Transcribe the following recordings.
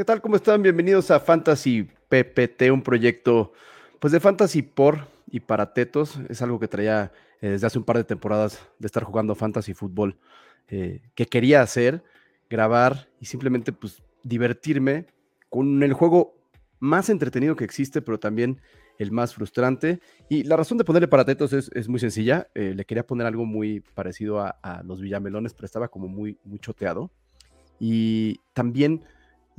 ¿Qué tal? ¿Cómo están? Bienvenidos a Fantasy PPT, un proyecto pues de fantasy por y para tetos. Es algo que traía eh, desde hace un par de temporadas de estar jugando fantasy fútbol eh, que quería hacer, grabar y simplemente pues divertirme con el juego más entretenido que existe, pero también el más frustrante. Y la razón de ponerle para tetos es, muy sencilla. Eh, le quería poner algo muy parecido a, los Villamelones, pero estaba como muy, muy choteado. Y también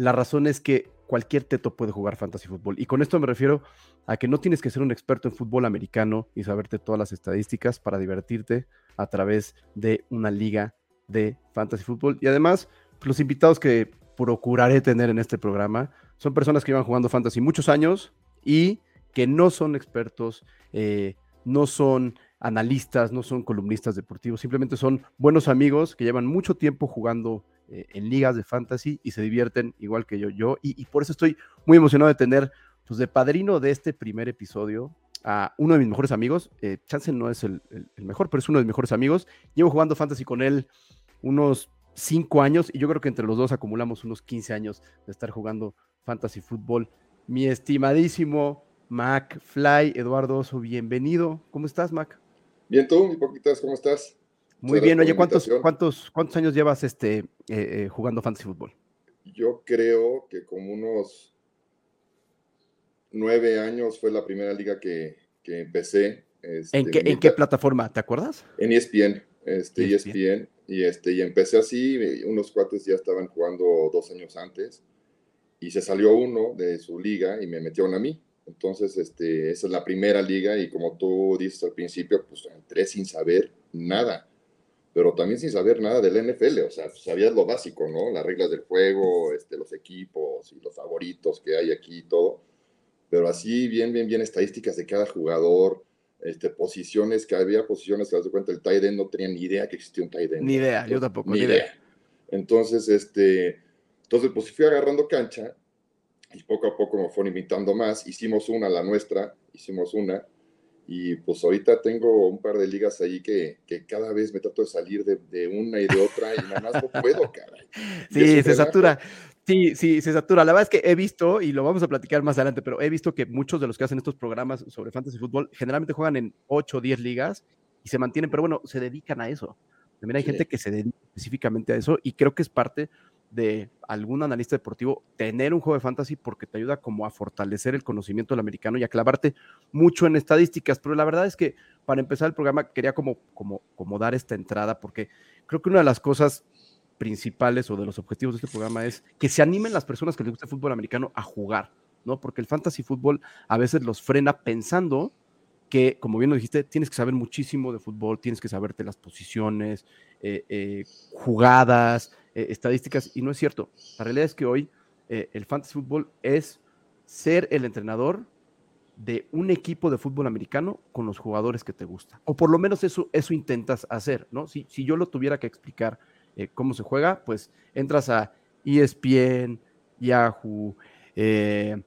la razón es que cualquier teto puede jugar fantasy fútbol. Y con esto me refiero a que no tienes que ser un experto en fútbol americano y saberte todas las estadísticas para divertirte a través de una liga de fantasy fútbol. Y además, los invitados que procuraré tener en este programa son personas que llevan jugando fantasy muchos años y que no son expertos, eh, no son analistas, no son columnistas deportivos, simplemente son buenos amigos que llevan mucho tiempo jugando eh, en ligas de fantasy y se divierten igual que yo. yo y, por eso estoy muy emocionado de tener, pues, de padrino de este primer episodio a uno de mis mejores amigos. Eh, Chance no es el, mejor, pero es uno de mis mejores amigos. Llevo jugando fantasy con él unos cinco años y yo creo que entre los dos acumulamos unos 15 años de estar jugando fantasy fútbol. Mi estimadísimo Mac Fly, Eduardo Oso, bienvenido. ¿Cómo estás, Mac? Bien, tú, mi poquitas, ¿cómo estás? Muy bien, oye, ¿cuántos, cuántos, ¿cuántos años llevas este, eh, eh, jugando fantasy fútbol? Yo creo que como unos nueve años fue la primera liga que, empecé. Este, ¿En, qué, ¿En qué plataforma? ¿Te acuerdas? En ESPN, este, ESPN. E y, este, y empecé así, unos cuates ya estaban jugando dos años antes, y se salió uno de su liga y me metieron a mí. Entonces, este, esa es la primera liga y como tú dices al principio, pues entré sin saber nada pero también sin saber nada del NFL, o sea, sabías lo básico, ¿no? Las reglas del juego, este, los equipos y los favoritos que hay aquí y todo, pero así bien, bien, bien estadísticas de cada jugador, este, posiciones, que había posiciones que, das cuenta, el tight end no tenía ni idea que existía un tight end. Ni idea, yo tampoco, ni, idea. Entonces, este, entonces, pues fui agarrando cancha y poco a poco me fueron invitando más, hicimos una, la nuestra, hicimos una, y pues ahorita tengo un par de ligas ahí que, que cada vez me trato de salir de, de, una y de otra y nada más no puedo, caray. Sí, se satura. Sí, sí, se satura. La verdad es que he visto, y lo vamos a platicar más adelante, pero he visto que muchos de los que hacen estos programas sobre fantasy fútbol generalmente juegan en 8 o 10 ligas y se mantienen, pero bueno, se dedican a eso. También hay gente que se dedica específicamente a eso y creo que es parte de algún analista deportivo tener un juego de fantasy porque te ayuda como a fortalecer el conocimiento del americano y a clavarte mucho en estadísticas. Pero la verdad es que para empezar el programa quería como, como, como dar esta entrada porque creo que una de las cosas principales o de los objetivos de este programa es que se animen las personas que les gusta el fútbol americano a jugar, ¿no? Porque el fantasy fútbol a veces los frena pensando que, como bien lo dijiste, tienes que saber muchísimo de fútbol, tienes que saberte las posiciones, eh, eh, jugadas, eh, estadísticas, y no es cierto. La realidad es que hoy el fantasy fútbol es ser el entrenador de un equipo de fútbol americano con los jugadores que te gustan. O por lo menos eso, eso intentas hacer, ¿no? Si, si yo lo tuviera que explicar cómo se juega, pues entras a ESPN, Yahoo, ¿qué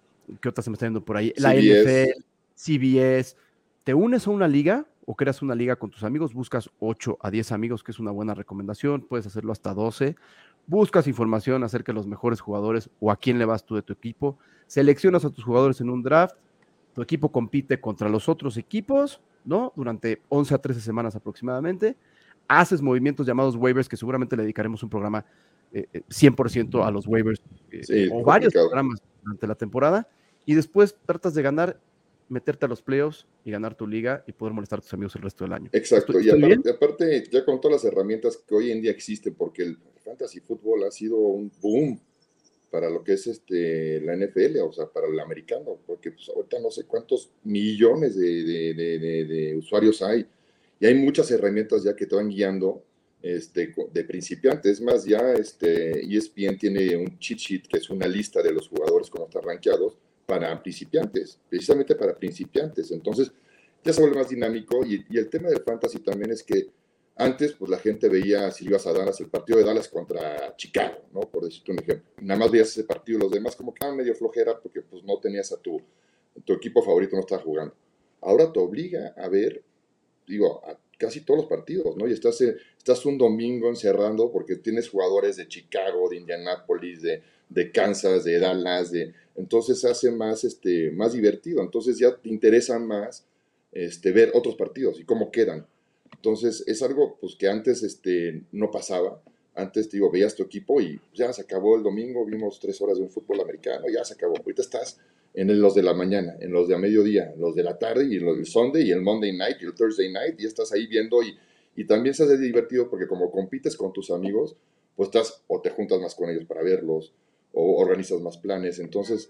otras se me está yendo por ahí? La NFL, CBS. Te unes a una liga o creas una liga con tus amigos, buscas 8 a 10 amigos, que es una buena recomendación, puedes hacerlo hasta 12. Buscas información acerca de los mejores jugadores o a quién le vas tú de tu equipo. Seleccionas a tus jugadores en un draft. Tu equipo compite contra los otros equipos, ¿no? Durante 11 a 13 semanas aproximadamente. Haces movimientos llamados waivers, que seguramente le dedicaremos un programa 100% eh, eh, a los waivers eh, o varios programas durante la temporada. Y después tratas de ganar meterte a los playoffs y ganar tu liga y poder molestar a tus amigos el resto del año. Exacto, y aparte, aparte, ya con todas las herramientas que hoy en día existen, porque el fantasy fútbol ha sido un boom para lo que es este, la NFL, o sea, para el americano, porque pues, ahorita no sé cuántos millones de, de, usuarios hay, y hay muchas herramientas ya que te van guiando este, de principiantes. Es más, ya este, ESPN tiene un cheat sheet, que es una lista de los jugadores como están rankeados, para principiantes, precisamente para principiantes. Entonces, ya se vuelve más dinámico y, el tema del fantasy también es que antes, pues la gente veía si ibas a Dallas, el partido de Dallas contra Chicago, ¿no? Por decirte un ejemplo. Nada más veías ese partido, los demás como que medio flojera porque pues no tenías a tu, tu equipo favorito, no estaba jugando. Ahora te obliga a ver, digo, a casi todos los partidos, ¿no? Y estás, estás un domingo encerrando porque tienes jugadores de Chicago, de Indianapolis, de, de Kansas, de Dallas, de, entonces hace más, este, más divertido, entonces ya te interesa más este, ver otros partidos y cómo quedan. Entonces es algo pues, que antes este, no pasaba. Antes, te digo, veías tu equipo y ya se acabó el domingo, vimos tres horas de un fútbol americano, ya se acabó. Ahorita estás en los de la mañana, en los de a mediodía, en los de la tarde y en los del Sunday y el Monday night y el Thursday night y estás ahí viendo y, y también se hace divertido porque como compites con tus amigos, pues estás o te juntas más con ellos para verlos o organizas más planes. Entonces,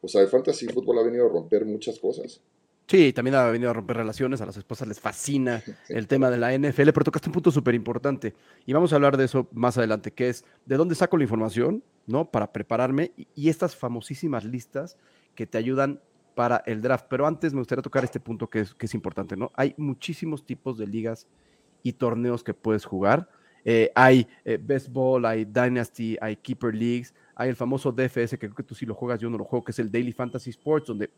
pues el fantasy fútbol ha venido a romper muchas cosas. Sí, también ha venido a romper relaciones, a las esposas les fascina el tema de la NFL, pero tocaste un punto súper importante y vamos a hablar de eso más adelante, que es de dónde saco la información, ¿no? Para prepararme y, estas famosísimas listas que te ayudan para el draft. Pero antes me gustaría tocar este punto que es, que es importante, ¿no? Hay muchísimos tipos de ligas y torneos que puedes jugar. Eh, hay eh, Best Ball, hay Dynasty, hay Keeper Leagues, hay el famoso DFS, que creo que tú sí lo juegas, yo no lo juego, que es el Daily Fantasy Sports, donde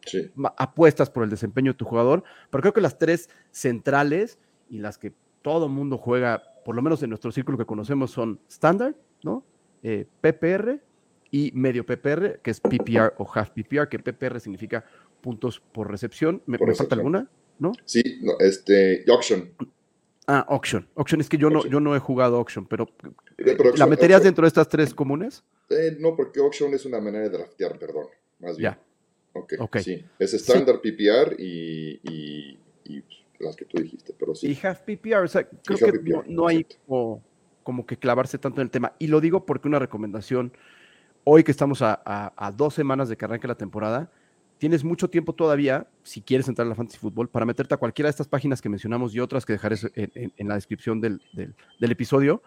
apuestas por el desempeño de tu jugador. Pero creo que las tres centrales y las que todo mundo juega, por lo menos en nuestro círculo que conocemos, son Standard, ¿no? Eh, PPR y medio PPR, que es PPR o half PPR, que PPR significa puntos por recepción. ¿Me, falta alguna? ¿No? Sí, este, Auction. Ah, Auction. Auction es que yo, No, yo no he jugado Auction, pero, ¿la meterías dentro de estas tres comunes? Eh, no, porque auction es una manera de draftear, perdón, más bien. Ya. Ok, sí. Es estándar PPR y, las que tú dijiste, pero sí. Y half PPR, o sea, creo que no, hay como, que clavarse tanto en el tema. Y lo digo porque una recomendación, hoy que estamos a, dos semanas de que arranque la temporada, tienes mucho tiempo todavía, si quieres entrar a la Fantasy Football, para meterte a cualquiera de estas páginas que mencionamos y otras que dejaré en, la descripción del, del episodio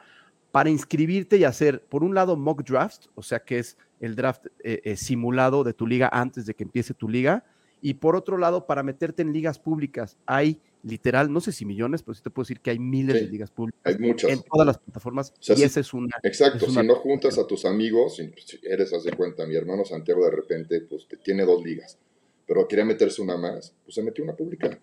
para inscribirte y hacer, por un lado, mock draft, o sea que es el draft eh, eh, simulado de tu liga antes de que empiece tu liga, y por otro lado, para meterte en ligas públicas. Hay literal, no sé si millones, pero sí te puedo decir que hay miles de ligas públicas. Hay muchas. En todas las plataformas. y esa es una. Exacto, si no juntas a tus amigos, si eres, haz de cuenta, mi hermano Santiago de repente, pues tiene dos ligas, pero quería meterse una más, pues se metió una pública.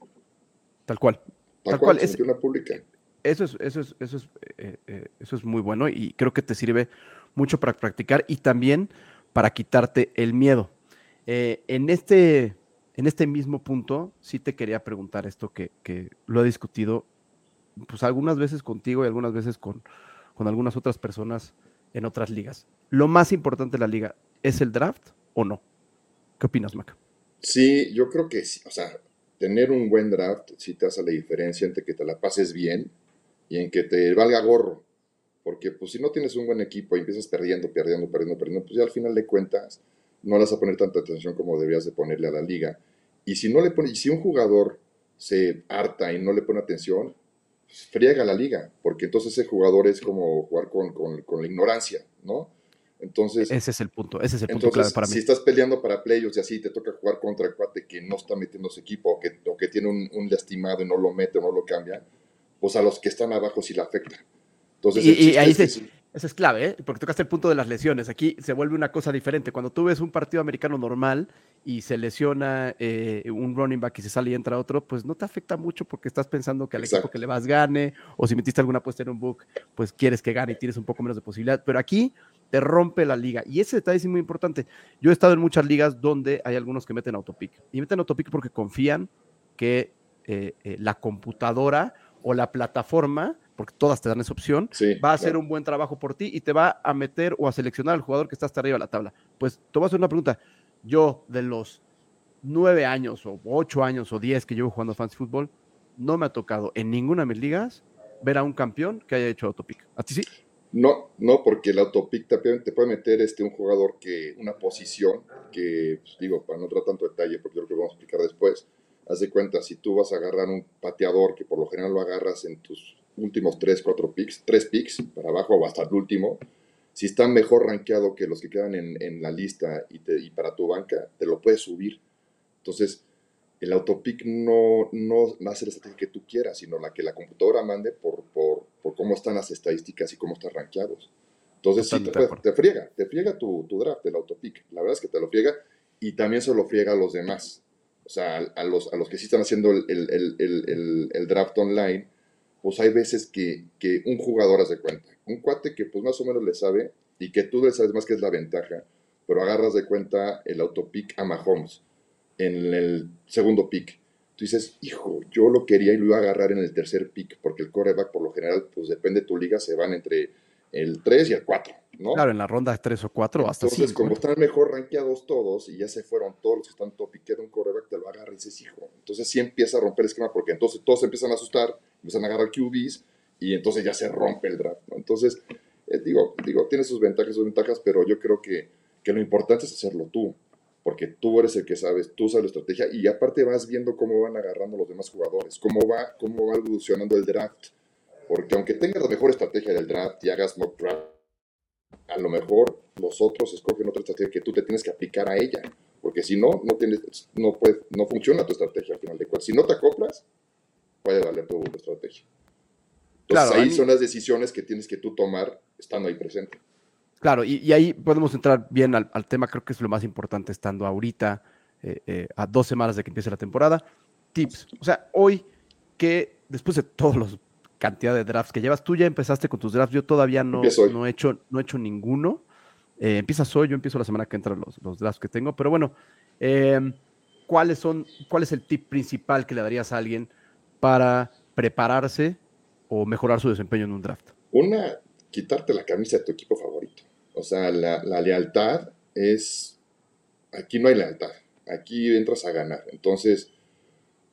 Tal cual. Tal, cual, se metió una pública eso es, eso es, eso es, eh, eh, eso es muy bueno y creo que te sirve mucho para practicar y también para quitarte el miedo. Eh, en, este, en este mismo punto, sí te quería preguntar esto que, lo he discutido pues algunas veces contigo y algunas veces con, con algunas otras personas en otras ligas. ¿Lo más importante de la liga es el draft o no? ¿Qué opinas, Maca? Sí, yo creo que sí. O sea, tener un buen draft sí te hace la diferencia entre que te la pases bien y en que te valga gorro. Porque pues si no tienes un buen equipo y empiezas perdiendo, perdiendo, perdiendo, perdiendo, pues ya al final de cuentas no le vas a poner tanta atención como deberías de ponerle a la liga. Y si no le pone, si un jugador se harta y no le pone atención, pues, friega la liga, porque entonces ese jugador es como jugar con, con, con, la ignorancia, ¿no? Entonces, ese es el punto, ese es el punto clave para mí. Si estás peleando para playoffs y así te toca jugar contra el cuate que no está metiendo su equipo o que, o que tiene un, un, lastimado y no lo mete o no lo cambia, pues a los que están abajo sí la afecta. Entonces, y, ahí se, eso es clave, ¿eh? porque tocaste el punto de las lesiones. Aquí se vuelve una cosa diferente. Cuando tú ves un partido americano normal y se lesiona eh, un running back y se sale y entra otro, pues no te afecta mucho porque estás pensando que al equipo que le vas gane, o si metiste alguna apuesta en un book, pues quieres que gane y tienes un poco menos de posibilidad. Pero aquí te rompe la liga. Y ese detalle es muy importante. Yo he estado en muchas ligas donde hay algunos que meten autopic. Y meten autopic porque confían que eh, la computadora o la plataforma, porque todas te dan esa opción, va a hacer un buen trabajo por ti y te va a meter o a seleccionar al jugador que está hasta arriba de la tabla. Pues te voy a hacer una pregunta. Yo, de los nueve años o ocho años o diez que llevo jugando fantasy fútbol, no me ha tocado en ninguna de mis ligas ver a un campeón que haya hecho autopic. ¿A ti sí? No, no, porque el autopic te, puede meter este, un jugador que, una posición que, pues, digo, para no entrar tanto detalle, porque yo creo que vamos a explicar después, haz de cuenta, si tú vas a agarrar un pateador que por lo general lo agarras en tus últimos 3, 4 picks, 3 picks para abajo o hasta el último, si está mejor rankeado que los que quedan en, la lista y, y, para tu banca, te lo puedes subir. Entonces, el autopic no, no hace la estrategia que tú quieras, sino la que la computadora mande por, por, por cómo están las estadísticas y cómo están rankeados. Entonces, sí, te, friega, te friega tu, tu draft, el autopic. La verdad es que te lo friega y también se lo friega a los demás o sea, a los, a los que sí están haciendo el, draft online, pues hay veces que, que un jugador hace cuenta. Un cuate que pues más o menos le sabe y que tú le sabes más que es la ventaja, pero agarras de cuenta el autopick a Mahomes en el segundo pick. Tú dices, hijo, yo lo quería y lo iba a agarrar en el tercer pick, porque el coreback por lo general, pues depende de tu liga, se van entre el 3 y el 4, ¿no? Claro, en la ronda 3 o 4 hasta Entonces, como están mejor rankeados todos y ya se fueron todos los que están top y queda un coreback, te lo agarra y dices, hijo. Entonces sí empieza a romper el esquema porque entonces todos empiezan a asustar, empiezan a agarrar QBs y entonces ya se rompe el draft, ¿no? Entonces, eh, digo, digo, tiene sus ventajas y sus ventajas, pero yo creo que, que lo importante es hacerlo tú porque tú eres el que sabes, tú sabes la estrategia y aparte vas viendo cómo van agarrando los demás jugadores, cómo va, cómo va evolucionando el draft. Porque aunque tengas la mejor estrategia del draft y hagas mock draft, a lo mejor los otros escogen otra estrategia que tú te tienes que aplicar a ella. Porque si no, no, tienes, no, puede, no funciona tu estrategia al final de cuentas. Si no te acoplas, puede valer tu estrategia. Entonces ahí son las decisiones que tienes que tú tomar estando ahí presente. Claro, y, ahí podemos entrar bien al, tema, creo que es lo más importante estando ahorita, eh, eh, a dos semanas de que empiece la temporada. Tips, o sea, hoy que después de todos los cantidad de drafts que llevas. Tú ya empezaste con tus drafts, yo todavía no, no, he, hecho, no he hecho ninguno. Eh, empiezas hoy, yo empiezo la semana que entra los, los drafts que tengo, pero bueno, em, ¿cuáles son, ¿cuál es el tip principal que le darías a alguien para prepararse o mejorar su desempeño en un draft? Una, quitarte la camisa de tu equipo favorito. O sea, la, la lealtad es, aquí no hay lealtad, aquí entras a ganar. Entonces,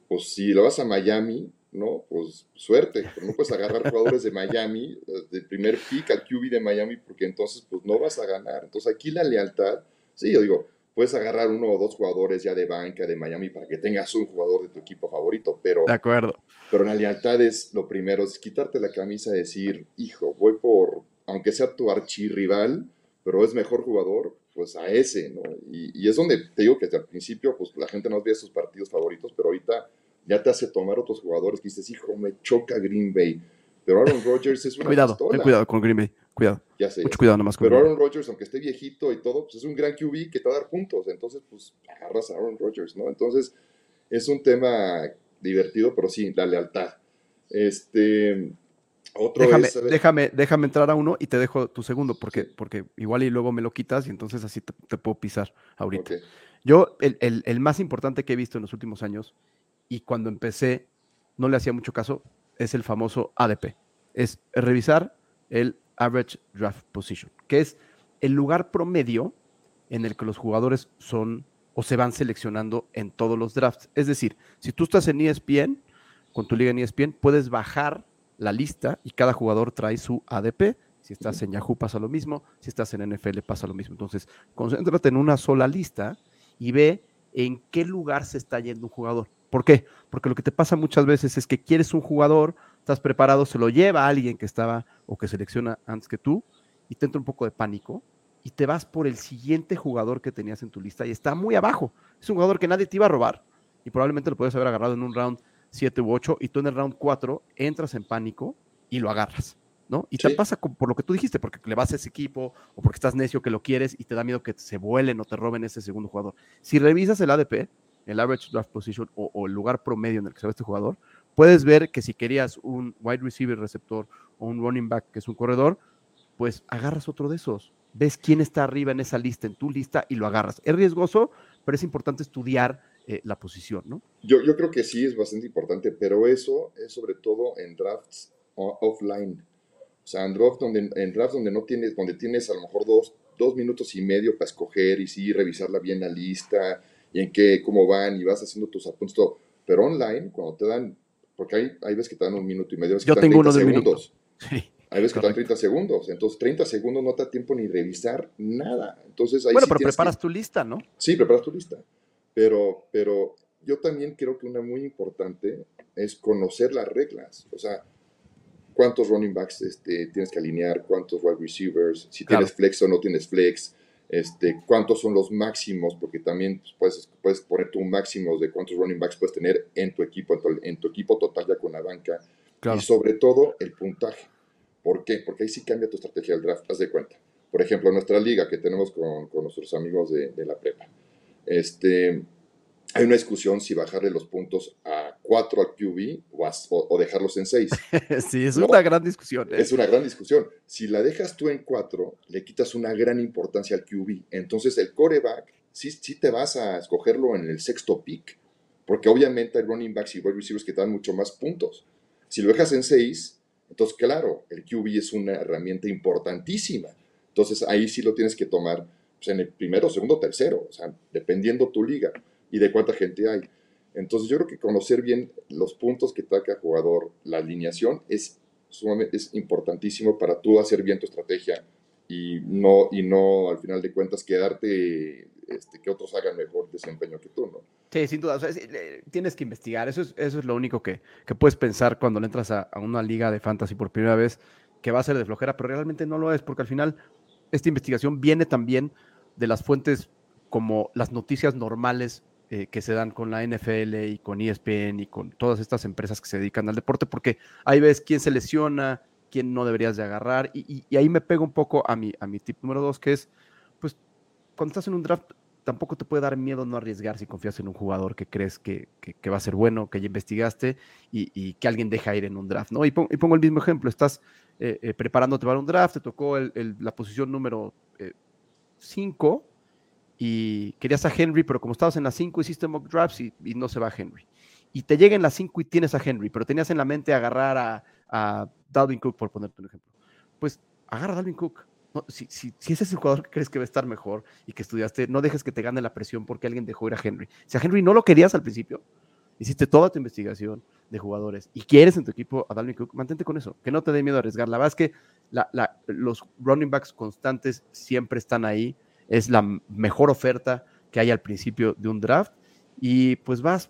pues si lo vas a Miami, ¿no? Pues suerte, no puedes agarrar jugadores de Miami, del primer pick al QB de Miami, porque entonces pues no vas a ganar. Entonces aquí la lealtad, sí, yo digo, puedes agarrar uno o dos jugadores ya de banca de Miami para que tengas un jugador de tu equipo favorito, pero... De acuerdo. Pero la lealtad es lo primero, es quitarte la camisa y decir, hijo, voy por, aunque sea tu archirrival, pero es mejor jugador, pues a ese, ¿no? Y, y es donde te digo que al principio, pues la gente no ve sus partidos favoritos, pero ahorita ya te hace tomar otros jugadores que dices, hijo, me choca Green Bay. Pero Aaron Rodgers es una Cuidado, ten cuidado con Green Bay. Cuidado. Ya sé. Mucho cuidado nomás con Pero Aaron Rodgers, aunque esté viejito y todo, pues es un gran QB que te va a dar puntos. Entonces, pues agarras a Aaron Rodgers, ¿no? Entonces, es un tema divertido, pero sí, la lealtad. Este. Otro déjame, déjame, déjame entrar a uno y te dejo tu segundo, porque, porque igual y luego me lo quitas y entonces así te, puedo pisar ahorita. Yo, el, el, el, más importante que he visto en los últimos años y cuando empecé no le hacía mucho caso, es el famoso ADP. Es revisar el Average Draft Position, que es el lugar promedio en el que los jugadores son o se van seleccionando en todos los drafts. Es decir, si tú estás en ESPN, con tu liga en ESPN, puedes bajar la lista y cada jugador trae su ADP. Si estás en Yahoo pasa lo mismo, si estás en NFL pasa lo mismo. Entonces, concéntrate en una sola lista y ve en qué lugar se está yendo un jugador. ¿Por qué? Porque lo que te pasa muchas veces es que quieres un jugador, estás preparado, se lo lleva a alguien que estaba o que selecciona antes que tú y te entra un poco de pánico y te vas por el siguiente jugador que tenías en tu lista y está muy abajo. Es un jugador que nadie te iba a robar y probablemente lo puedes haber agarrado en un round 7 u 8 y tú en el round 4 entras en pánico y lo agarras. ¿no? Y te pasa por lo que tú dijiste, porque le vas a ese equipo o porque estás necio que lo quieres y te da miedo que se vuelen o te roben ese segundo jugador. Si revisas el ADP, el average draft position o, el lugar promedio en el que se ve este jugador, puedes ver que si querías un wide receiver receptor o un running back que es un corredor, pues agarras otro de esos. Ves quién está arriba en esa lista, en tu lista, y lo agarras. Es riesgoso, pero es importante estudiar eh, la posición, ¿no? Yo, yo creo que sí es bastante importante, pero eso es sobre todo en drafts offline. O sea, en drafts donde, en donde no tienes, donde tienes a lo mejor dos, dos minutos y medio para escoger y sí revisarla bien la lista, y en qué, cómo van, y vas haciendo tus apuntes, todo. Pero online, cuando te dan, porque hay, hay veces que te dan un minuto y medio, Yo tengo uno de segundos. Sí, hay veces que te dan 30 segundos, entonces 30 segundos no te da tiempo ni revisar nada. Entonces, ahí bueno, pero preparas tu lista, ¿no? Sí, preparas tu lista. Pero, pero yo también creo que una muy importante es conocer las reglas. O sea, cuántos running backs este, tienes que alinear, cuántos wide receivers, si tienes flex o no tienes flex, este, cuántos son los máximos, porque también puedes, puedes poner tu máximo de cuántos running backs puedes tener en tu equipo, en tu, equipo total ya con la banca. Y sobre todo el puntaje. ¿Por qué? Porque ahí sí cambia tu estrategia del draft, haz de cuenta. Por ejemplo, nuestra liga que tenemos con, con nuestros amigos de, de, la prepa. Este, hay una discusión si bajarle los puntos a 4 al QB o, dejarlos en 6. sí, es una gran discusión. ¿eh? Es una gran discusión. Si la dejas tú en 4, le quitas una gran importancia al QB. Entonces el coreback, sí, sí te vas a escogerlo en el sexto pick, porque obviamente hay running backs y wide receivers que te dan mucho más puntos. Si lo dejas en 6, entonces claro, el QB es una herramienta importantísima. Entonces ahí sí lo tienes que tomar pues, en el primero, segundo, tercero, o sea, dependiendo tu liga y de cuánta gente hay. Entonces yo creo que conocer bien los puntos que taca el jugador, la alineación, es, es importantísimo para tú hacer bien tu estrategia y no, y no al final de cuentas quedarte este, que otros hagan mejor desempeño que tú, ¿no? Sí, sin duda. tienes que investigar. Eso es, eso es lo único que, que puedes pensar cuando le entras a, a, una liga de fantasy por primera vez, que va a ser de flojera, pero realmente no lo es, porque al final esta investigación viene también de las fuentes como las noticias normales eh, que se dan con la NFL y con ESPN y con todas estas empresas que se dedican al deporte, porque ahí ves quién se lesiona, quién no deberías de agarrar, y, ahí me pego un poco a mi, a mi tip número dos, que es, pues, cuando estás en un draft, tampoco te puede dar miedo no arriesgar si confías en un jugador que crees que, que, va a ser bueno, que ya investigaste y, que alguien deja ir en un draft, ¿no? Y, pongo, el mismo ejemplo, estás eh, eh, preparándote para un draft, te tocó la posición número 5, y querías a Henry, pero como estabas en la 5 hiciste mock drafts y, no se va Henry. Y te llega en la 5 y tienes a Henry, pero tenías en la mente agarrar a, a Dalvin Cook, por ponerte un ejemplo. Pues agarra a Dalvin Cook. si, si, si, ese es el jugador que crees que va a estar mejor y que estudiaste, no dejes que te gane la presión porque alguien dejó ir a Henry. Si a Henry no lo querías al principio, hiciste toda tu investigación de jugadores y quieres en tu equipo a Dalvin Cook, mantente con eso, que no te dé miedo a arriesgar. La verdad es que los running backs constantes siempre están ahí es la mejor oferta que hay al principio de un draft y pues vas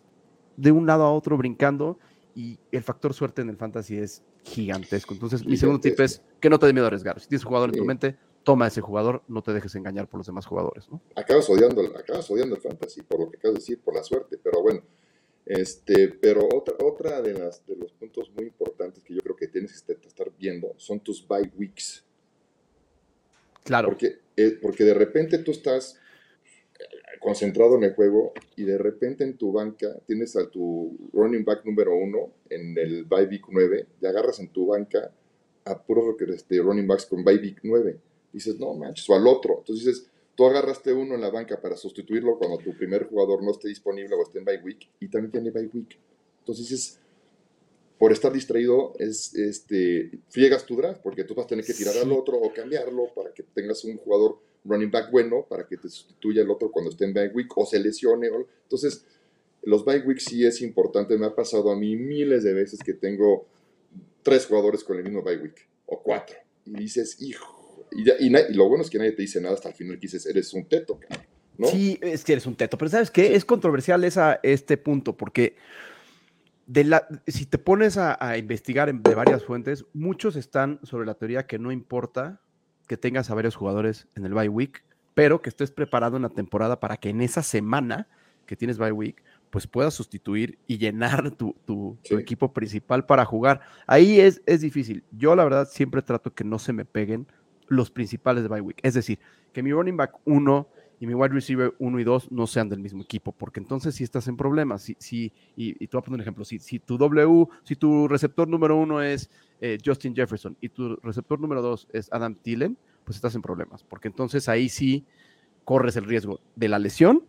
de un lado a otro brincando y el factor suerte en el fantasy es gigantesco. Entonces, mi segundo tip es que no te dé miedo a arriesgar. Si tienes un jugador en tu mente, toma ese jugador, no te dejes engañar por los demás jugadores. ¿no? Acabas, odiando, acabas odiando el fantasy, por lo que acabas de decir, por la suerte, pero bueno. Este, pero otra, otra de, las, de los puntos muy importantes que yo creo que tienes que estar viendo son tus bye weeks. Claro. Porque, eh, porque de repente tú estás eh, concentrado en el juego y de repente en tu banca tienes a tu running back número uno en el week 9 y agarras en tu banca a puros este, running backs con week 9. Dices, no manches, o al otro. Entonces dices, tú agarraste uno en la banca para sustituirlo cuando tu primer jugador no esté disponible o esté en bye week y también tiene bye week. Entonces dices, por estar distraído es este friegas tu draft porque tú vas a tener que tirar al otro o cambiarlo para que tengas un jugador running back bueno para que te sustituya el otro cuando esté en bye week o se lesione entonces los bye weeks sí es importante. Me ha pasado a mí miles de veces que tengo tres jugadores con el mismo bye week o cuatro y dices hijo y, y, lo bueno es que nadie te dice nada hasta el final que dices eres un teto ¿no? sí es que eres un teto pero sabes qué es controversial esa, este punto porque la, si te pones a, investigar en, de varias fuentes, muchos están sobre la teoría que no importa que tengas a varios jugadores en el bye week, pero que estés preparado en la temporada para que en esa semana que tienes bye week, pues puedas sustituir y llenar tu, tu, equipo principal para jugar. Ahí es, es difícil. Yo la verdad siempre trato que no se me peguen los principales de bye week. Es decir, que mi running back 1 y mi wide receiver 1 y 2 no sean del mismo equipo, porque entonces sí estás en problemas. Si, si, y, y te voy a poner un ejemplo, si, si tu W, si tu receptor número 1 es eh, Justin Jefferson y tu receptor número 2 es Adam Thielen, pues estás en problemas, porque entonces ahí sí corres el riesgo de la lesión,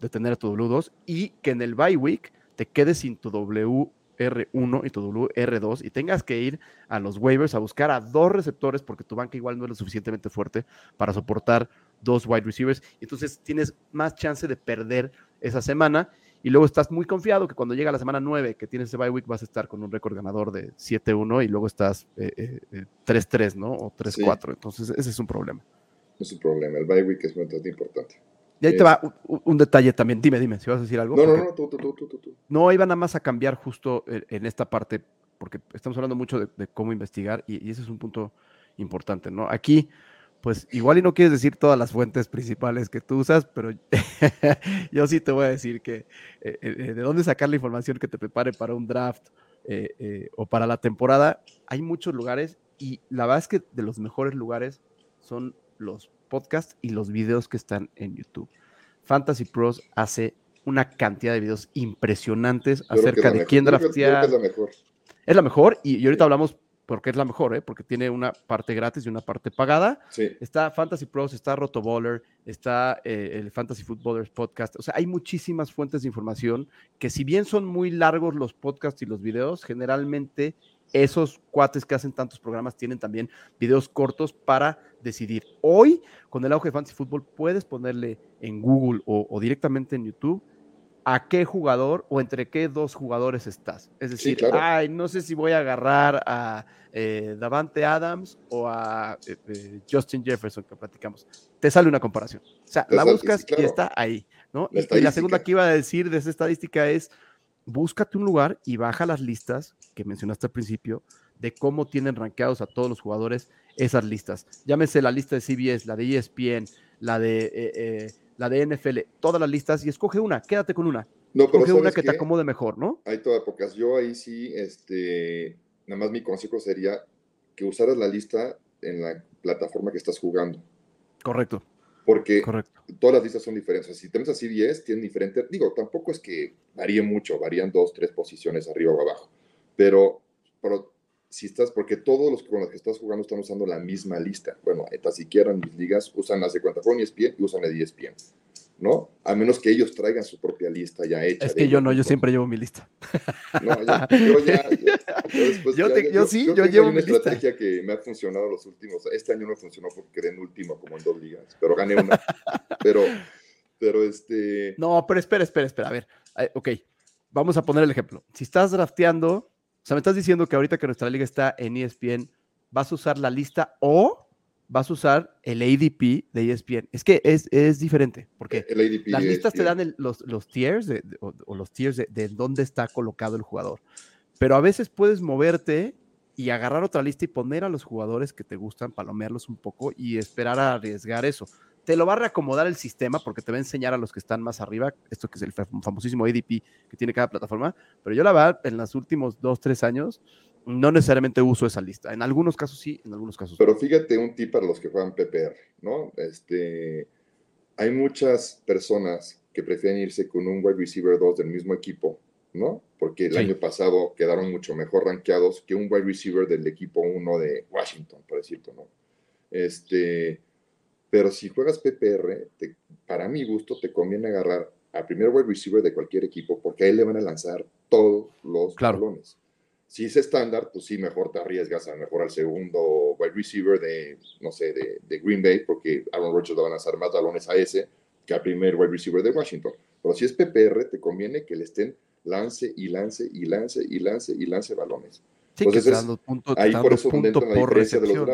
de tener a tu W2 y que en el bye week te quedes sin tu W R1 y tu R2 y tengas que ir a los waivers a buscar a dos receptores porque tu banca igual no es lo suficientemente fuerte para soportar dos wide receivers. Entonces tienes más chance de perder esa semana y luego estás muy confiado que cuando llega la semana 9 que tienes ese bye week vas a estar con un récord ganador de 7-1 y luego estás 3-3, eh, eh, eh, ¿no? O 3-4. Entonces ese es un problema. Es un problema. El bye week es muy importante. Y ahí te va un, detalle también. Dime, dime, si vas a decir algo. No, no, no, tú, tú, tú, tú, tú. No, iba nada más a cambiar justo en esta parte, porque estamos hablando mucho de, cómo investigar y, ese es un punto importante, ¿no? Aquí, pues igual y no quieres decir todas las fuentes principales que tú usas, pero yo sí te voy a decir que eh, eh, de dónde sacar la información que te prepare para un draft eh, o para la temporada, hay muchos lugares y la verdad es que de los mejores lugares son los podcast y los videos que están en YouTube. Fantasy Pros hace una cantidad de videos impresionantes acerca de quién draftea. Es la mejor. Es la mejor, y, ahorita hablamos porque es la mejor, ¿eh? porque tiene una parte gratis y una parte pagada. Está Fantasy Pros, está Rotoballer, está eh, el Fantasy Footballers Podcast. O sea, hay muchísimas fuentes de información que si bien son muy largos los podcasts y los videos, generalmente esos cuates que hacen tantos programas tienen también videos cortos para decidir. Hoy, con el auge de Fantasy Football, puedes ponerle en Google o directamente en YouTube a qué jugador o entre qué dos jugadores estás. Es decir, ay, no sé si voy a agarrar a eh, Davante Adams o a eh, eh, Justin Jefferson que platicamos. Te sale una comparación. O sea, la buscas y está ahí, ¿no? y, la segunda que iba a decir de esa estadística es, búscate un lugar y baja las listas que mencionaste al principio de cómo tienen rankeados a todos los jugadores esas listas. Llámese la lista de CBS, la de ESPN, la de la de NFL, todas las listas y escoge una, quédate con una. No, escoge una que te acomode mejor, ¿no? Hay todas pocas. Yo ahí sí, este, nada más mi consejo sería que usaras la lista en la plataforma que estás jugando. Correcto. Porque todas las listas son diferentes. Si tenemos así 10, tienen diferentes. Digo, tampoco es que varíe mucho, varían dos, tres posiciones arriba o abajo. Pero, pero si estás, porque todos los con los que estás jugando están usando la misma lista. Bueno, hasta siquiera en mis ligas usan las de cuenta con ESPN y usan el ESPN, ¿no? A menos que ellos traigan su propia lista ya hecha. Es que yo no, yo siempre llevo mi lista. No, yo, ya, yo, sí, yo, llevo mi lista. una estrategia que me ha funcionado los últimos, este año no funcionó porque quedé en último como en dos ligas, pero gané una. pero, pero este... No, pero espera, espera, espera, a ver, eh, ok, vamos a poner el ejemplo. Si estás drafteando o sea, me estás diciendo que ahorita que nuestra liga está en ESPN, vas a usar la lista o vas a usar el ADP de ESPN. Es que es, es diferente, porque las listas te dan los, los, tiers de, o, los tiers de, de, dónde está colocado el jugador. Pero a veces puedes moverte y agarrar otra lista y poner a los jugadores que te gustan, palomearlos un poco y esperar a arriesgar eso te lo va a reacomodar el sistema porque te va a enseñar a los que están más arriba, esto que es el famosísimo ADP que tiene cada plataforma, pero yo la verdad, en los últimos dos, tres años, no necesariamente uso esa lista. En algunos casos sí, en algunos casos Pero fíjate un tip para los que juegan PPR, ¿no? Este, hay muchas personas que prefieren irse con un wide receiver 2 del mismo equipo, ¿no? Porque el año pasado quedaron mucho mejor rankeados que un wide receiver del equipo 1 de Washington, por decirlo, ¿no? Este, pero si juegas PPR, para mi gusto, te conviene agarrar al primer wide receiver de cualquier equipo, porque ahí le van a lanzar todos los balones. Si es estándar, pues sí, mejor te arriesgas a mejor al segundo wide receiver de, no sé, de, Green Bay, porque Aaron Rodgers le van a lanzar más balones a ese que al primer wide receiver de Washington. Pero si es PPR, te conviene que le estén lance y lance y lance y lance y lance balones. Sí, que dando punto, ahí por, recepción.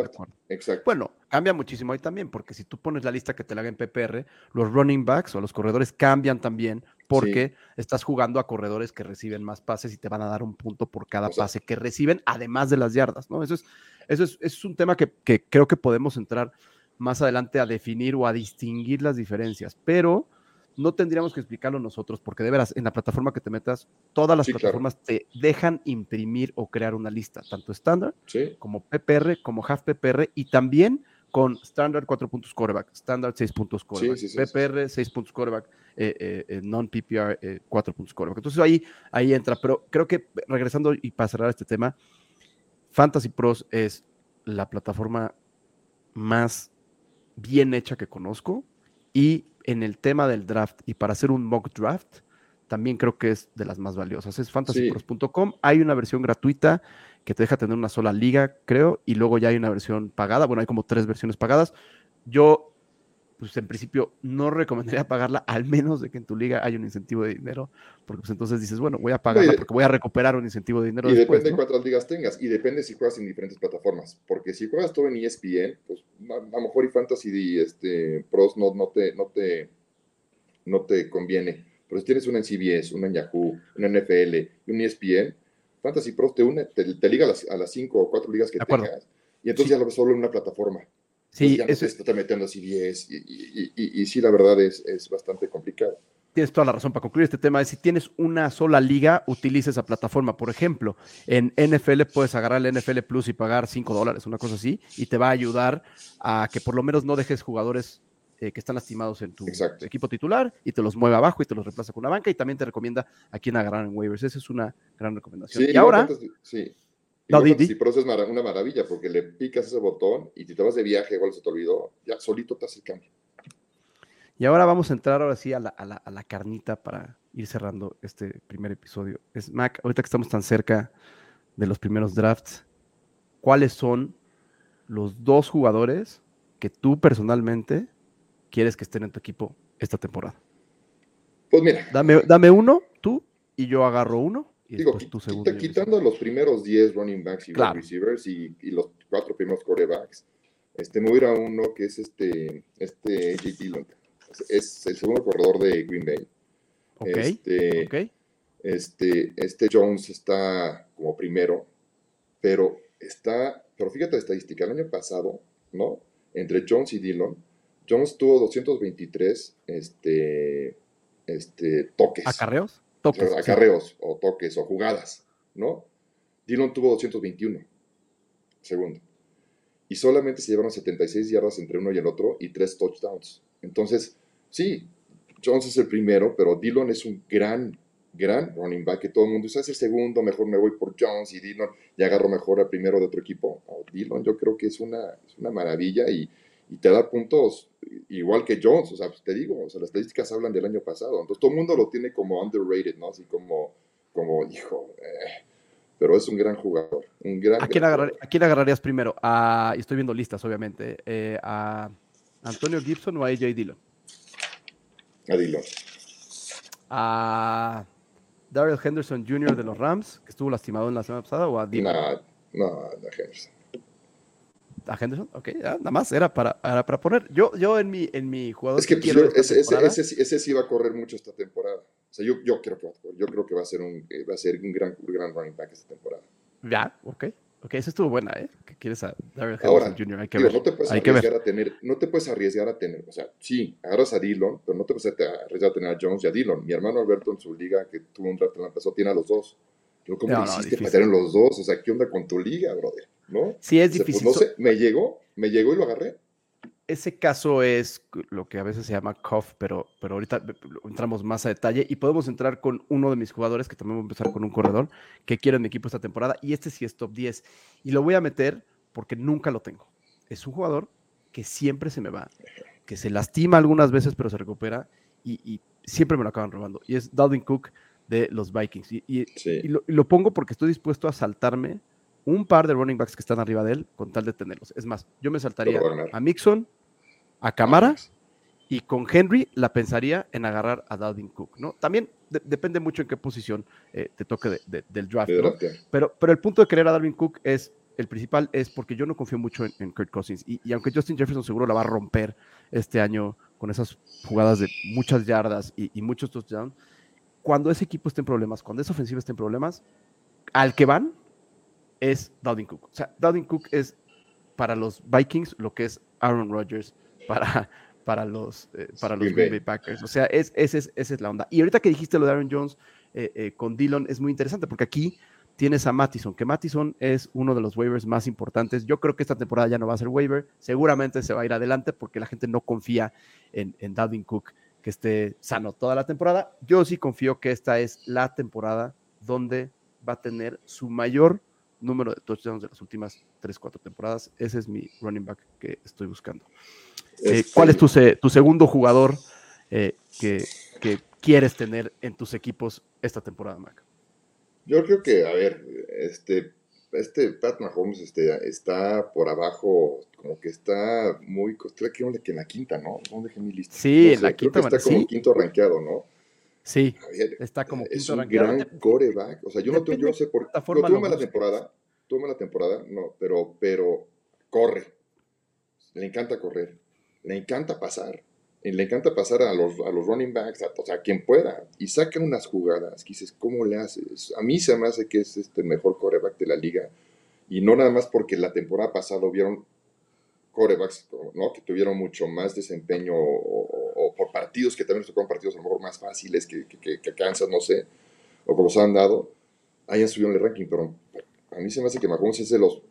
Exacto. Bueno, cambia muchísimo ahí también, porque si tú pones la lista que te la haga en PPR, los running backs o los corredores cambian también, porque estás jugando a corredores que reciben más pases y te van a dar un punto por cada pase que reciben, además de las yardas, ¿no? Eso es, eso es, es un tema que, que creo que podemos entrar más adelante a definir o a distinguir las diferencias, pero no tendríamos que explicarlo nosotros, porque de veras, en la plataforma que te metas, todas las plataformas te dejan imprimir o crear una lista, tanto estándar como PPR, como half PPR y también con standard 4 puntos coreback, standard 6 puntos coreback, PPR 6 puntos coreback, eh, eh, eh, non-PPR 4 puntos coreback. Entonces ahí, ahí entra, pero creo que regresando y para cerrar este tema, Fantasy Pros es la plataforma más bien hecha que conozco y en el tema del draft y para hacer un mock draft, también creo que es de las más valiosas. Es fantasypros.com. Hay una versión gratuita que te deja tener una sola liga, creo, y luego ya hay una versión pagada. Bueno, hay como tres versiones pagadas. Yo pues en principio no recomendaría pagarla, al menos de que en tu liga haya un incentivo de dinero, porque pues entonces dices, bueno, voy a pagarla porque voy a recuperar un incentivo de dinero. Y depende de cuántas ligas tengas, y depende si juegas en diferentes plataformas, porque si juegas todo en ESPN, pues a, lo mejor y Fantasy este, Pros no, no, te, no, te, no te conviene. Pero si tienes una en CBS, una en Yahoo, una en NFL y un ESPN, Fantasy Pros te une, te, liga a las, a las cinco o cuatro ligas que tengas, y entonces ya lo ves solo en una plataforma. Sí, eso es... está metiendo así 10 y, y, sí, la verdad es, es bastante complicado. Tienes toda la razón. Para concluir este tema, es si tienes una sola liga, utiliza esa plataforma. Por ejemplo, en NFL puedes agarrar el NFL Plus y pagar 5 dólares, una cosa así, y te va a ayudar a que por lo menos no dejes jugadores eh, que están lastimados en tu equipo titular y te los mueve abajo y te los reemplaza con una banca y también te recomienda a quién agarrar en waivers. Esa es una gran recomendación. y ahora... sí. No, pero eso es una maravilla porque le picas ese botón y si te vas de viaje, igual se te olvidó, ya solito te hace el cambio. Y ahora vamos a entrar ahora sí a la, a la, a la carnita para ir cerrando este primer episodio. Es Mac, ahorita que estamos tan cerca de los primeros drafts, ¿cuáles son los dos jugadores que tú personalmente quieres que estén en tu equipo esta temporada? Pues mira. Dame, dame uno, tú, y yo agarro uno. Y digo, tu segundo quitando los primeros 10 running backs y receivers y, los cuatro primeros corebacks, este, me voy a uno que es este, este AJ Dillon. Es, el segundo corredor de Green Bay. este, este, este Jones está como primero, pero está, pero fíjate la estadística, el año pasado, ¿no? Entre Jones y Dillon, Jones tuvo 223 este, este, toques. ¿Acarreos? Toques. acarreos o toques o jugadas, ¿no? Dillon tuvo 221, segundo. Y solamente se llevaron 76 yardas entre uno y el otro y tres touchdowns. Entonces, sí, Jones es el primero, pero Dillon es un gran, gran running back que todo el mundo dice, es el segundo, mejor me voy por Jones y Dillon y agarro mejor al primero de otro equipo. Dillon yo creo que es una, es una maravilla y, y te da puntos igual que Jones, o sea, pues, te digo, o sea, las estadísticas hablan del año pasado, entonces todo el mundo lo tiene como underrated, ¿no? Así como, como hijo, eh, pero es un gran jugador, un gran... ¿A quién, agarrarías primero? A, estoy viendo listas, obviamente, eh, a Antonio Gibson o a AJ Dillon. A Dillon. A Daryl Henderson Jr. de los Rams, que estuvo lastimado en la semana pasada, o a Dillon. No, no, a Henderson a Henderson, ok, nada más era para, para poner. Yo, yo en mi, en mi jugador. Es que, pues, ese, ese, ese, sí va a correr mucho esta temporada. O sea, yo, yo creo que va a correr. Yo creo que va a ser un, eh, va a ser un gran, gran running back esta temporada. Ya, ok. Ok, esa estuvo buena, ¿eh? ¿Qué quieres a Darrell Henderson Jr.? Hay que ver. No te puedes arriesgar a tener, no te puedes arriesgar a tener, o sea, sí, agarras a Dillon, pero no te puedes arriesgar a tener a Jones y a Dillon. Mi hermano Alberto en su liga, que tuvo un draft en la pasó, tiene a los dos. ¿Cómo no, hiciste para tener los dos? O sea, ¿qué onda con tu liga, brother? ¿No? Sí, es pues, difícil. no sé, me llegó, me llegó y lo agarré. Ese caso es lo que a veces se llama cuff, pero, pero ahorita entramos más a detalle y podemos entrar con uno de mis jugadores, que también voy a empezar con un corredor, que quiero en mi equipo esta temporada, y este sí es top 10. Y lo voy a meter porque nunca lo tengo. Es un jugador que siempre se me va, que se lastima algunas veces, pero se recupera y, siempre me lo acaban robando. Y es Dalvin Cook de los Vikings. Y, lo, pongo porque estoy dispuesto a saltarme un par de running backs que están arriba de él con tal de tenerlos. Es más, yo me saltaría a Mixon, a Camara y con Henry la pensaría en agarrar a Dalvin Cook, ¿no? También depende mucho en qué posición eh, te toque del draft, Pero, pero el punto de querer a Dalvin Cook es, el principal es porque yo no confío mucho en, Kurt Cousins y, y, aunque Justin Jefferson seguro la va a romper este año con esas jugadas de muchas yardas y, y muchos touchdowns, cuando ese equipo esté en problemas, cuando esa ofensiva esté en problemas, al que van es Dalvin Cook. O sea, Dalvin Cook es para los Vikings lo que es Aaron Rodgers para, para los, eh, para los Green Bay Packers. O sea, es, esa, es, es la onda. Y ahorita que dijiste lo de Aaron Jones eh, eh, con Dillon es muy interesante porque aquí tienes a Mattison, que Mattison es uno de los waivers más importantes. Yo creo que esta temporada ya no va a ser waiver, seguramente se va a ir adelante porque la gente no confía en, en Dalvin Cook que esté sano toda la temporada. Yo sí confío que esta es la temporada donde va a tener su mayor número de touchdowns de las últimas 3, 4 temporadas. Ese es mi running back que estoy buscando. Eh, este ¿Cuál es tu, tu segundo jugador eh, que, que, quieres tener en tus equipos esta temporada, Mac? Yo creo que, a ver, este, este Pat Mahomes este, está por abajo, como que está muy. Creo que en la quinta, ¿no? ¿Dónde dejé mi lista? Sí, en la quinta. está como quinto rankeado, ¿no? Sí, está como quinto Es un gran coreback. O sea, yo no, yo no sé por qué. Tuvo la temporada, tuvo la temporada, no, pero, pero corre. Le encanta correr. Le encanta pasar. Le encanta pasar a los, a los running backs, a, o sea, quien pueda. Y saca unas jugadas que ¿cómo le haces? A mí se me hace que es este, mejor coreback de la liga. Y no nada más porque la temporada pasada vieron corebacks ¿no? que tuvieron mucho más desempeño o, por partidos que también tocaron partidos a lo mejor más fáciles que, que, que, Kansas, no sé, o como se han dado, hayan subido en el ranking. Pero a mí se me hace que Mahomes es de los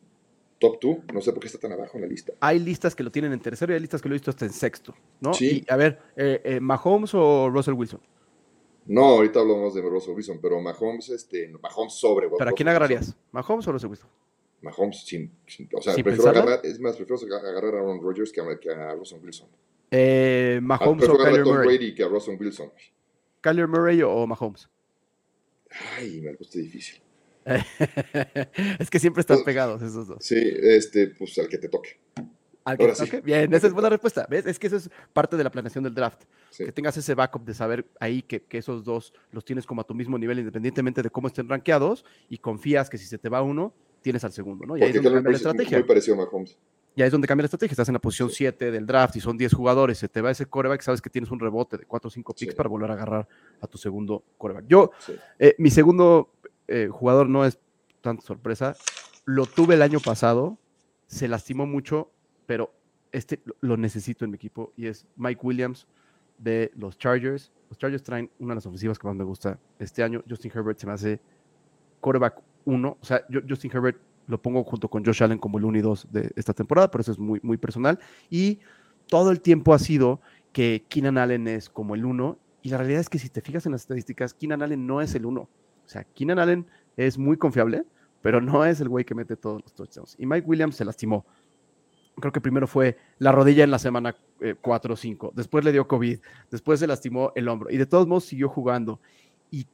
top 2. No sé por qué está tan abajo en la lista. Hay listas que lo tienen en tercero y hay listas que lo he visto hasta en sexto, ¿no? Sí. Y, a ver, eh, eh, ¿Mahomes o Russell Wilson? No, ahorita hablamos de Russell Wilson, pero Mahomes, este, Mahomes sobre. ¿Para quién agarrarías? ¿Mahomes o Russell Wilson? Mahomes, sin, o sea, prefiero agarrar, es más, prefiero agarrar a Aaron Rodgers que a, Russell Wilson. Eh, Mahomes o Kyler Murray. Brady que a Russell Wilson. ¿Kyler Murray o Mahomes? Ay, me ha puesto difícil. es que siempre están pues, pegados esos dos. Sí, este, pues al que te toque. Al que te toque. Bien, esa es buena respuesta. ¿Ves? Es que eso es parte de la planeación del draft. Que tengas ese backup de saber ahí que, que, esos dos los tienes como a tu mismo nivel, independientemente de cómo estén rankeados, y confías que si se te va uno, tienes al segundo, ¿no? Y ahí es donde cambia la estrategia. Muy parecido a Mahomes. Y ahí es donde cambia la estrategia. Estás en la posición 7 del draft y son 10 jugadores, se te va ese coreback, sabes que tienes un rebote de 4 o 5 picks para volver a agarrar a tu segundo coreback. Yo, eh, mi segundo eh, jugador no es tanta sorpresa. Lo tuve el año pasado, se lastimó mucho, pero este lo necesito en mi equipo y es Mike Williams de los Chargers. Los Chargers traen una de las ofensivas que más me gusta este año. Justin Herbert se me hace quarterback 1. O sea, yo, Justin Herbert lo pongo junto con Josh Allen como el 1 y 2 de esta temporada, pero eso es muy, muy personal. Y todo el tiempo ha sido que Keenan Allen es como el 1. Y la realidad es que si te fijas en las estadísticas, Keenan Allen no es el 1. O sea, Keenan Allen es muy confiable, pero no es el güey que mete todos los touchdowns. Y Mike Williams se lastimó. Creo que primero fue la rodilla en la semana 4 o 5, después le dio COVID, después se lastimó el hombro. Y de todos modos siguió jugando. Y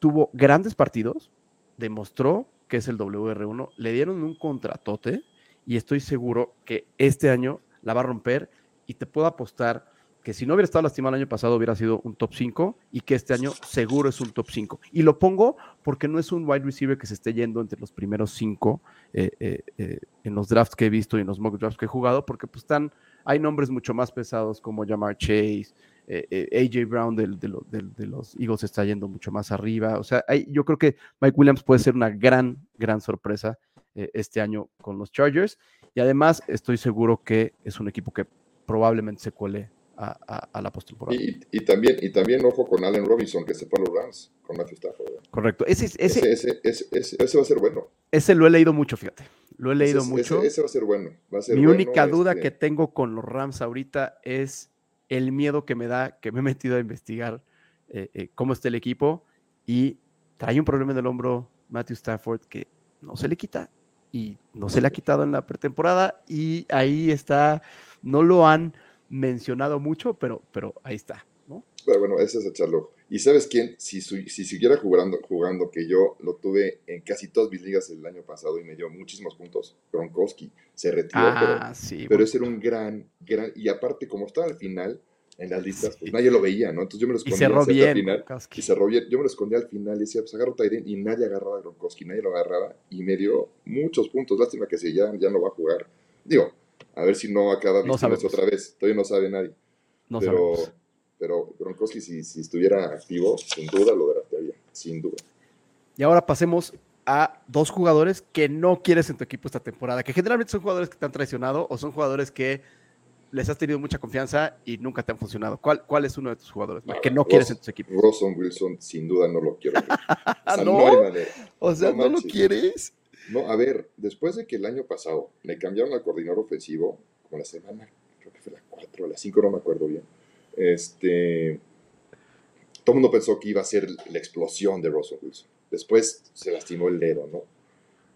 tuvo grandes partidos, demostró que es el WR1, le dieron un contratote. Y estoy seguro que este año la va a romper. Y te puedo apostar que si no hubiera estado lastimado el año pasado hubiera sido un top 5 y que este año seguro es un top 5. Y lo pongo porque no es un wide receiver que se esté yendo entre los primeros 5 eh, eh, eh, en los drafts que he visto y en los mock drafts que he jugado, porque pues están, hay nombres mucho más pesados como Jamar Chase, AJ Brown de, de, los Eagles está yendo mucho más arriba. O sea, yo creo que Mike Williams puede ser una gran, gran sorpresa este año con los Chargers. Y además estoy seguro que es un equipo que probablemente se cuele a, la postemporada. Y, y, también, y también, ojo con Allen Robinson, que se fue a los Rams con Matthew Stafford. Correcto. Ese, ese, ese, ese, va a ser bueno. Ese lo he leído mucho, fíjate. Lo he leído mucho. Ese, va a ser bueno. Va a ser Mi única duda este que tengo con los Rams ahorita es el miedo que me da, que me he metido a investigar eh, eh, cómo está el equipo y trae un problema en el hombro Matthew Stafford que no se le quita y no se le ha quitado en la pretemporada y ahí está, no lo han mencionado mucho, pero, pero ahí está, ¿no? Pero bueno, ese es echarlo. ¿Y sabes quién? Si, si siguiera jugando, jugando, que yo lo tuve en casi todas mis ligas el año pasado y me dio muchísimos puntos, Gronkowski se retiró, pero, ah, pero ese era un gran, gran, y aparte como estaba al final, en las listas, pues nadie lo veía, ¿no? Entonces yo me lo escondía al final. Y cerró bien. Yo me lo escondía al final y decía, pues agarro Tyrion y nadie agarraba a Gronkowski, nadie lo agarraba y me dio muchos puntos. Lástima que si ya, ya no va a jugar. Digo, a ver si no acaba no otra vez. Todavía no sabe nadie. No pero, pero Gronkowski, si, si, estuviera activo, sin duda lo draftearía. Sin duda. Y ahora pasemos a dos jugadores que no quieres en tu equipo esta temporada, que generalmente son jugadores que te han traicionado o son jugadores que les has tenido mucha confianza y nunca te han funcionado. ¿Cuál, cuál es uno de tus jugadores que no quieres en tu equipo? Russell Wilson, sin duda no lo quiero. o sea, no, hay manera. O sea, no lo quieres. No, a ver, después de que el año pasado le cambiaron al coordinador ofensivo, como la semana, creo que fue la 4 o la 5, no me acuerdo bien, este, todo el mundo pensó que iba a ser la explosión de Russell Wilson. Después se lastimó el dedo, ¿no?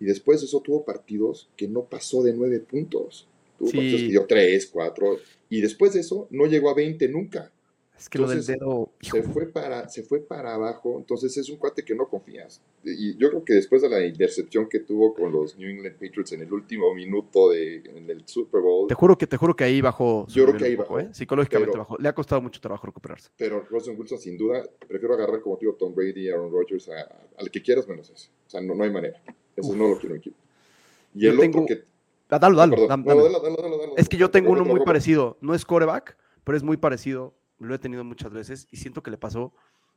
Y después de eso tuvo partidos que no pasó de 9 puntos. Tuvo partidos que dio 3, 4. Y después de eso no llegó a 20 nunca. Es que lo del dedo. Se fue, para, se fue para abajo, entonces es un cuate que no confías. Y yo creo que después de la intercepción que tuvo con los New England Patriots en el último minuto de, en el Super Bowl. Te juro que, te juro que ahí bajó. Yo creo que ahí bajó. ¿eh? Psicológicamente bajó. Le ha costado mucho trabajo recuperarse. Pero Russell Wilson, sin duda, prefiero agarrar como digo Tom Brady, Aaron Rodgers, al que quieras menos ese. O sea, no, no hay manera. Eso no lo quiero en equipo. Y el otro que. Ah, dalo, dalo, Es que yo tengo uno muy parecido. No es coreback, pero es muy parecido lo he tenido muchas veces y siento que le pasó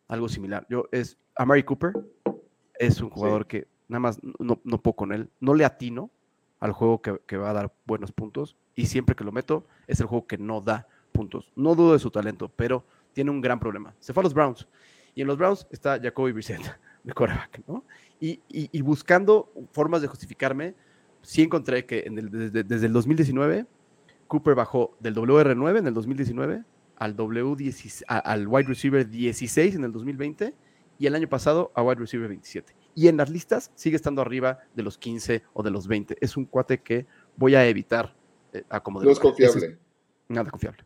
algo similar. Yo es a Mary Cooper, es un jugador que nada más no, no puedo con él, no le atino al juego que, va a dar buenos puntos y siempre que lo meto es el juego que no da puntos. No dudo de su talento, pero tiene un gran problema. Se fue a los Browns y en los Browns está Jacoby Brissett de quarterback, ¿no? Y, y, buscando formas de justificarme, sí encontré que desde, el 2019, Cooper bajó del WR9 en el 2019 al, w al wide receiver 16 en el 2020 y el año pasado a wide receiver 27. Y en las listas sigue estando arriba de los 15 o de los 20. Es un cuate que voy a evitar eh, acomodar. No es confiable. nada confiable.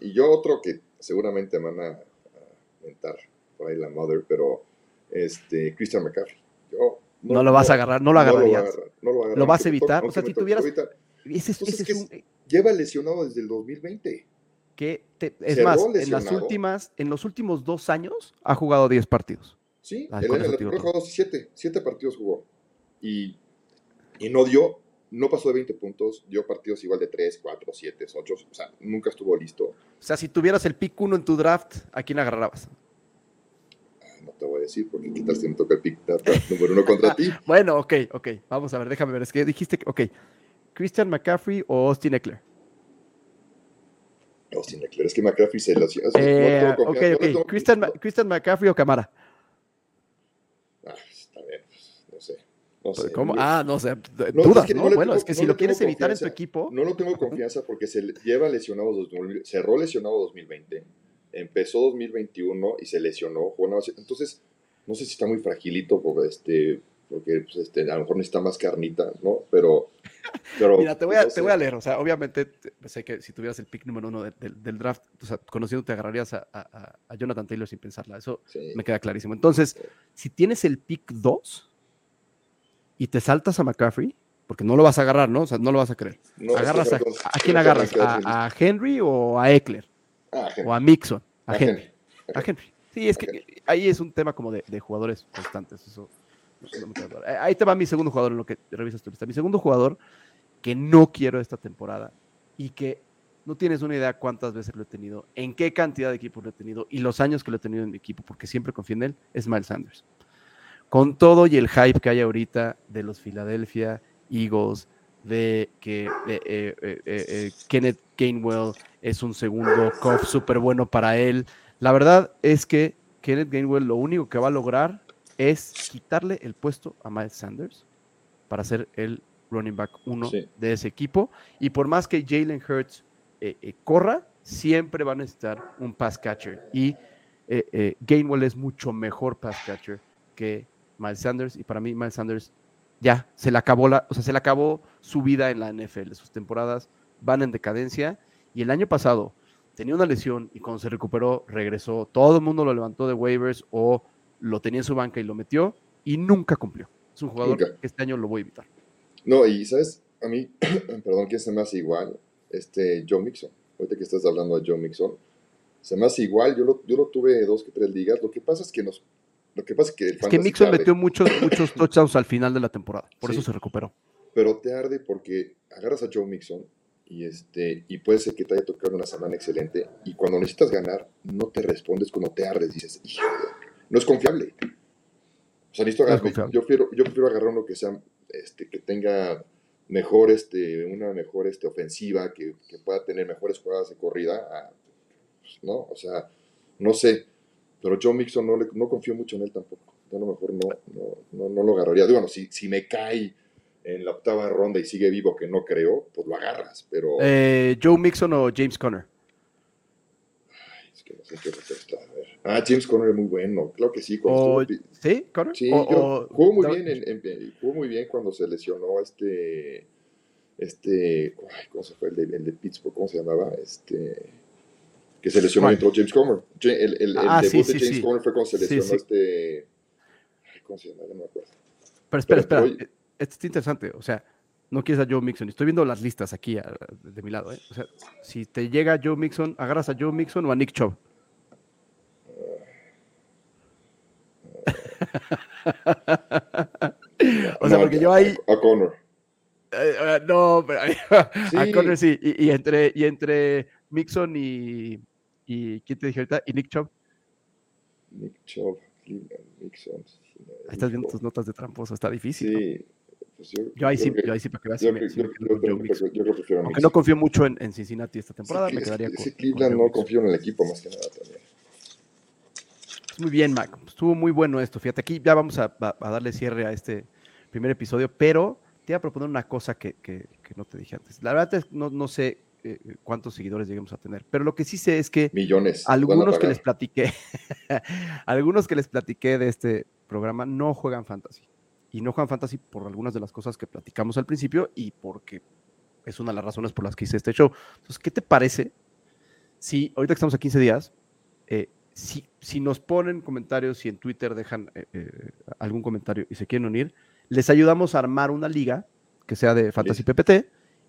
Y yo otro que seguramente van a, inventar por ahí la mother, pero este Christian McCaffrey. Yo no, lo vas a agarrar, no lo agarrarías. lo, vas a evitar. o sea, si tuvieras. lleva lesionado desde el 2020. Que es más, en las últimas, en los últimos dos años ha jugado 10 partidos. Sí, él en el jugado 7, 7 partidos jugó. Y, y no dio, no pasó de 20 puntos, dio partidos igual de 3, 4, 7, 8, o sea, nunca estuvo listo. O sea, si tuvieras el pick 1 en tu draft, ¿a quién agarrabas? no te voy a decir, porque qué tal si me toca el pick número uno contra ti. bueno, ok, ok. Vamos a ver, déjame ver. Es que dijiste, ok, Christian McCaffrey o Austin Eckler. Austin Eckler, es que McCaffrey se lo eh, ok, ok. Christian, Christian, McCaffrey o Camara. Ah, está bien, pues, no sé. No sé. ¿Cómo? Ah, no sé. Dudas, ¿no? bueno, es que si lo quieres evitar en tu equipo. No lo tengo confianza porque se lleva lesionado, cerró lesionado 2020 empezó 2021 y se lesionó. entonces, no sé si está muy fragilito porque, este, porque pues, este, a lo mejor necesita más carnita, ¿no? Pero. pero Mira, te voy, a, te voy a leer. O sea, obviamente, sé que si tuvieras el pick número uno del draft, o sea, conociendo, te agarrarías a, a, Jonathan Taylor sin pensarla. Eso me queda clarísimo. Entonces, si tienes el pick 2 y te saltas a McCaffrey, porque no lo vas a agarrar, ¿no? O sea, no lo vas a creer. ¿Agarras a, a, quién agarras? ¿A, Henry o a Eckler? o a Mixon. A, Henry. A Henry. Sí, es que ahí es un tema como de, jugadores constantes. Eso, ahí te va mi segundo jugador en lo que revisas tu lista. Mi segundo jugador que no quiero esta temporada y que no tienes una idea cuántas veces lo he tenido, en qué cantidad de equipos lo he tenido y los años que lo he tenido en mi equipo, porque siempre confío en él, es Miles Sanders. Con todo y el hype que hay ahorita de los Philadelphia Eagles, de que eh, eh, eh, Kenneth Gainwell es un segundo cof súper bueno para él. La verdad es que Kenneth Gainwell lo único que va a lograr es quitarle el puesto a Miles Sanders para ser el running back uno de ese equipo. Y por más que Jalen Hurts corra, siempre va a necesitar un pass catcher. Y Gainwell es mucho mejor pass catcher que Miles Sanders. Y para mí, Miles Sanders ya se le acabó la, o sea, se le acabó su vida en la NFL. Sus temporadas van en decadencia. Y el año pasado tenía una lesión y cuando se recuperó, regresó. Todo el mundo lo levantó de waivers o lo tenía en su banca y lo metió y nunca cumplió. Es un jugador que este año lo voy a evitar. No, y sabes, a mí, perdón, que se me hace igual, este Joe Mixon. Ahorita que estás hablando de Joe Mixon, se me hace igual. Yo lo, yo lo tuve dos que tres ligas. Lo que pasa es que nos lo que pasa es que el Es que Mixon metió muchos, muchos touchdowns al final de la temporada, por eso se recuperó. Pero te arde porque agarras a Joe Mixon y, este, y puede ser que te haya tocado una semana excelente y cuando necesitas ganar no te respondes cuando te ardes, dices, hijo, no es confiable. O sea, necesito agarrar, yo, prefiero, yo prefiero agarrar uno que sea, este, que tenga mejor, este, una mejor este, ofensiva, que, que pueda tener mejores jugadas de corrida, pues, ¿no? O sea, no sé pero Joe Mixon no, le, no confío mucho en él tampoco. a lo mejor no, no, no, lo agarraría. Digo, bueno, si, si me cae en la octava ronda y sigue vivo, que no creo, pues lo agarras. Pero... Eh, ¿Joe Mixon o James Conner? Que. A ver. Ah, James Conner es muy bueno. Claro que sí. ¿Sí? ¿Conner? Sí, jugó, muy bien en, jugó muy bien cuando se lesionó este. Este. ¿Cómo se fue el de, el de Pittsburgh? ¿Cómo se llamaba? Este que se lesionó y entró James Comer. El, el, ah, debut de James Comer fue cuando se lesionó este. ¿Cómo se llama? No me acuerdo. Pero espera, espera. Esto es interesante. O sea, no quieres a Joe Mixon. Estoy viendo las listas aquí de mi lado. ¿eh? O sea, si te llega Joe Mixon, ¿agarras a Joe Mixon o a Nick Chubb? o sea, porque yo ahí. A Connor. Eh, no, pero a Connor sí. Y, y, entre, y entre Mixon y, y ¿quién te dije ahorita? Y Nick Chubb. Nick Chubb, Mixon. Ahí estás viendo tus notas de tramposo, está difícil. Sí. Pues yo, ahí sí, yo ahí sí, que veas. Yo, yo, Aunque no confío mucho en, en Cincinnati esta temporada, me quedaría con. Cleveland no confío en el equipo más que nada también. Muy bien, Mac. Estuvo muy bueno esto. Fíjate, aquí ya vamos a, a darle cierre a este primer episodio, pero te iba a proponer una cosa que, no te dije antes. La verdad es no, no sé eh, cuántos seguidores lleguemos a tener, pero lo que sí sé es que millones. Algunos que les platiqué, algunos que les platiqué de este programa no juegan fantasy. Y no juegan fantasy por algunas de las cosas que platicamos al principio y porque es una de las razones por las que hice este show. Entonces, ¿qué te parece si ahorita que estamos a 15 días, eh, si, si, nos ponen comentarios, si en Twitter dejan eh, algún comentario y se quieren unir, les ayudamos a armar una liga que sea de Fantasy PPT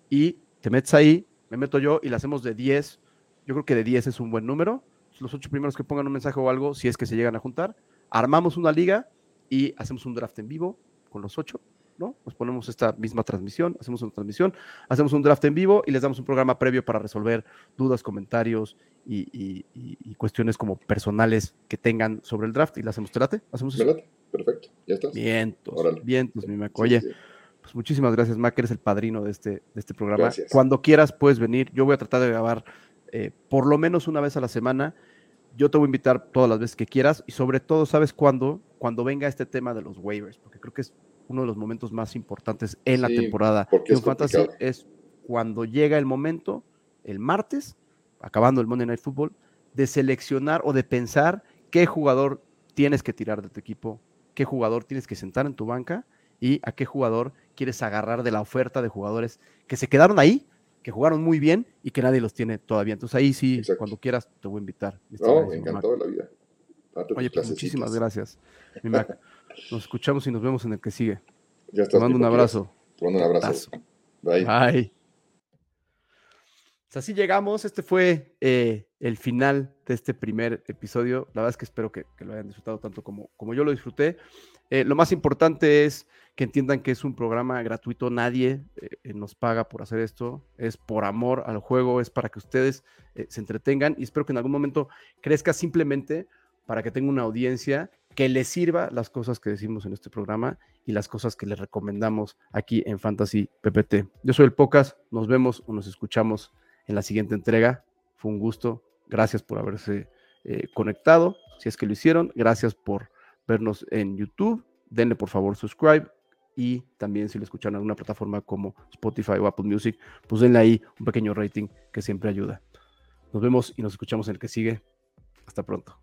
y te metes ahí, me meto yo y la hacemos de 10. Yo creo que de 10 es un buen número. Los ocho primeros que pongan un mensaje o algo, si es que se llegan a juntar, armamos una liga y hacemos un draft en vivo con los ocho, ¿no? Nos ponemos esta misma transmisión, hacemos una transmisión, hacemos un draft en vivo y les damos un programa previo para resolver dudas, comentarios y, cuestiones como personales que tengan sobre el draft y la hacemos. ¿Te ¿Hacemos eso? Perfecto, ya estás. Vientos, vientos, mi Mac. Oye, pues muchísimas gracias, Mac, eres el padrino de este, de este programa. Cuando quieras puedes venir. Yo voy a tratar de grabar eh, por lo menos una vez a la semana. Yo te voy a invitar todas las veces que quieras y sobre todo, ¿sabes cuándo? Cuando venga este tema de los waivers, porque creo que es uno de los momentos más importantes en la temporada de un fantasy es cuando llega el momento, el martes, acabando el Monday Night Football, de seleccionar o de pensar qué jugador tienes que tirar de tu equipo qué jugador tienes que sentar en tu banca y a qué jugador quieres agarrar de la oferta de jugadores que se quedaron ahí, que jugaron muy bien y que nadie los tiene todavía. Entonces ahí sí, cuando quieras, te voy a invitar. No, encantado de la vida. Oye, pues muchísimas gracias, Nos escuchamos y nos vemos en el que sigue. Ya estás, te mando un abrazo. Te mando un abrazo. Bye. Bye. Pues así llegamos. Este fue eh, el final de este primer episodio. La verdad es que espero que, lo hayan disfrutado tanto como, como yo lo disfruté. Eh, lo más importante es que entiendan que es un programa gratuito. Nadie eh, nos paga por hacer esto. Es por amor al juego. Es para que ustedes se entretengan. Y espero que en algún momento crezca simplemente para que tenga una audiencia que les sirva las cosas que decimos en este programa y las cosas que les recomendamos aquí en Fantasy PPT. Yo soy el Pocas. Nos vemos o nos escuchamos en la siguiente entrega. Fue un gusto. Gracias por haberse eh, conectado. Si es que lo hicieron, gracias por vernos en YouTube. Denle por favor subscribe. Y también si lo escuchan en alguna plataforma como Spotify o Apple Music, pues denle ahí un pequeño rating que siempre ayuda. Nos vemos y nos escuchamos en el que sigue. Hasta pronto.